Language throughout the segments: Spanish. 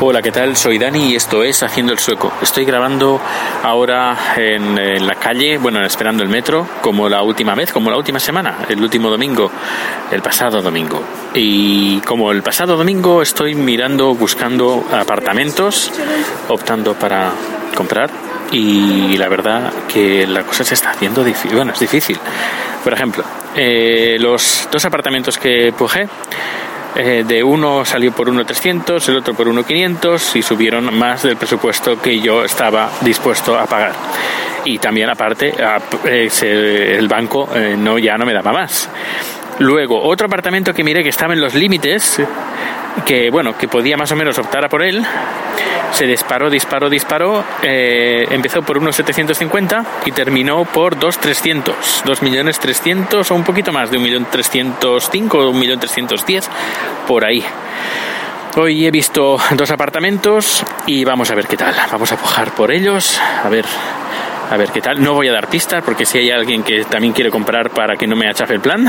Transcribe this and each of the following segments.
Hola, ¿qué tal? Soy Dani y esto es Haciendo el Sueco. Estoy grabando ahora en, en, la calle, bueno, esperando el metro, como la última vez, como la última semana, el último domingo, el pasado domingo. Y como el pasado domingo estoy mirando, buscando apartamentos, optando para comprar. Y la verdad que la cosa se está haciendo difícil. Bueno, es difícil. Por ejemplo, eh, los dos apartamentos que pujé, eh, de uno salió por 1.300, el otro por 1.500 y subieron más del presupuesto que yo estaba dispuesto a pagar. Y también aparte, el banco eh, no ya no me daba más. Luego, otro apartamento que miré que estaba en los límites, que bueno, que podía más o menos optar a por él, se disparó, disparó, disparó, eh, empezó por unos 750 y terminó por 2.300, 2.300.000 o un poquito más de 1.305 o 1.310, por ahí. Hoy he visto dos apartamentos y vamos a ver qué tal. Vamos a pujar por ellos, a ver, a ver qué tal. No voy a dar pistas porque si hay alguien que también quiere comprar para que no me achafe el plan.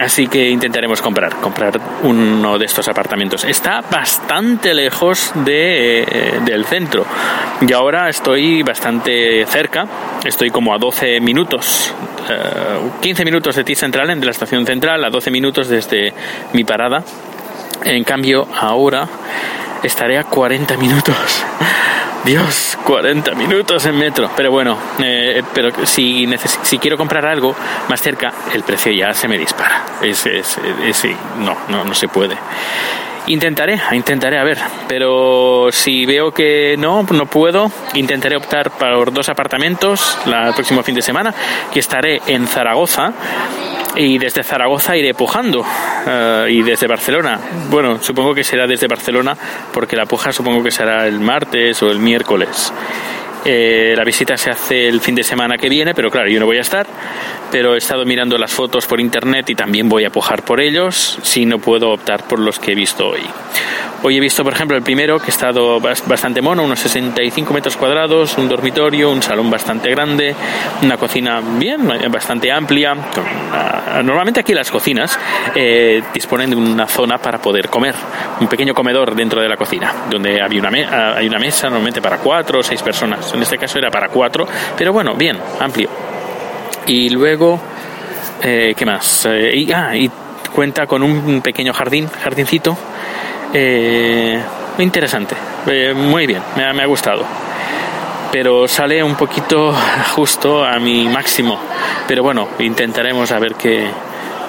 Así que intentaremos comprar, comprar uno de estos apartamentos. Está bastante lejos de, eh, del centro. Y ahora estoy bastante cerca. Estoy como a 12 minutos, eh, 15 minutos de T Central, de la estación central, a 12 minutos desde mi parada. En cambio, ahora estaré a 40 minutos. Dios, 40 minutos en metro. Pero bueno, eh, pero si, si quiero comprar algo más cerca, el precio ya se me dispara. Es, es, es, no, no, no se puede. Intentaré, intentaré a ver, pero si veo que no, no puedo, intentaré optar por dos apartamentos el próximo fin de semana, que estaré en Zaragoza y desde Zaragoza iré pujando uh, y desde Barcelona. Bueno, supongo que será desde Barcelona porque la puja supongo que será el martes o el miércoles. Eh, la visita se hace el fin de semana que viene, pero claro, yo no voy a estar. Pero he estado mirando las fotos por internet y también voy a pujar por ellos si no puedo optar por los que he visto hoy. Hoy he visto, por ejemplo, el primero que ha estado bastante mono, unos 65 metros cuadrados, un dormitorio, un salón bastante grande, una cocina bien, bastante amplia. Normalmente aquí las cocinas eh, disponen de una zona para poder comer, un pequeño comedor dentro de la cocina, donde había una, me hay una mesa normalmente para cuatro o seis personas. En este caso era para cuatro, pero bueno, bien, amplio. Y luego, eh, ¿qué más? Eh, y, ah, y cuenta con un pequeño jardín, jardincito eh, interesante, eh, muy bien, me ha, gustado. Pero sale un poquito justo a mi máximo. Pero bueno, intentaremos a ver qué,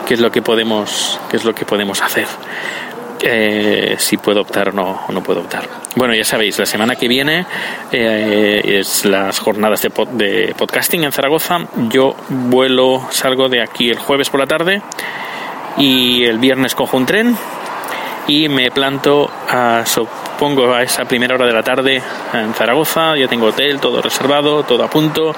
qué es lo que podemos, qué es lo que podemos hacer. Eh, si puedo optar o no, o no puedo optar. Bueno, ya sabéis, la semana que viene eh, es las jornadas de, pod, de podcasting en Zaragoza. Yo vuelo, salgo de aquí el jueves por la tarde y el viernes cojo un tren y me planto a, supongo a esa primera hora de la tarde en Zaragoza, ya tengo hotel, todo reservado, todo a punto,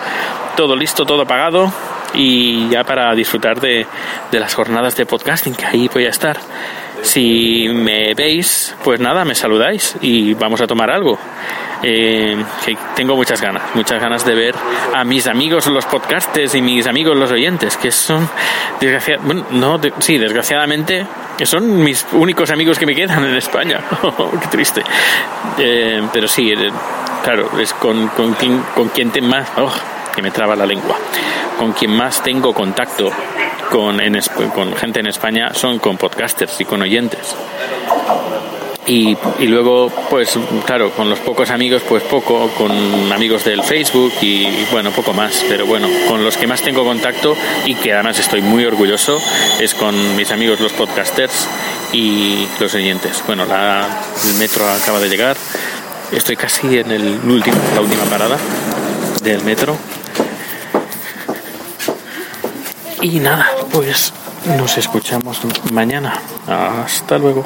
todo listo, todo pagado y ya para disfrutar de, de las jornadas de podcasting, que ahí voy a estar. Si me veis, pues nada, me saludáis y vamos a tomar algo. Eh, tengo muchas ganas, muchas ganas de ver a mis amigos los podcasters y mis amigos los oyentes, que son, desgraciadamente, bueno, no, sí, desgraciadamente, son mis únicos amigos que me quedan en España. Qué triste. Eh, pero sí, eh, claro, es con, con, quien, con quien te más, oh, que me traba la lengua, con quien más tengo contacto con, en, con gente en España son con podcasters y con oyentes. Y, y luego, pues claro, con los pocos amigos, pues poco, con amigos del Facebook y bueno, poco más. Pero bueno, con los que más tengo contacto y que además estoy muy orgulloso es con mis amigos los podcasters y los oyentes. Bueno, la, el metro acaba de llegar. Estoy casi en el último, la última parada del metro. Y nada, pues nos escuchamos mañana. Hasta luego.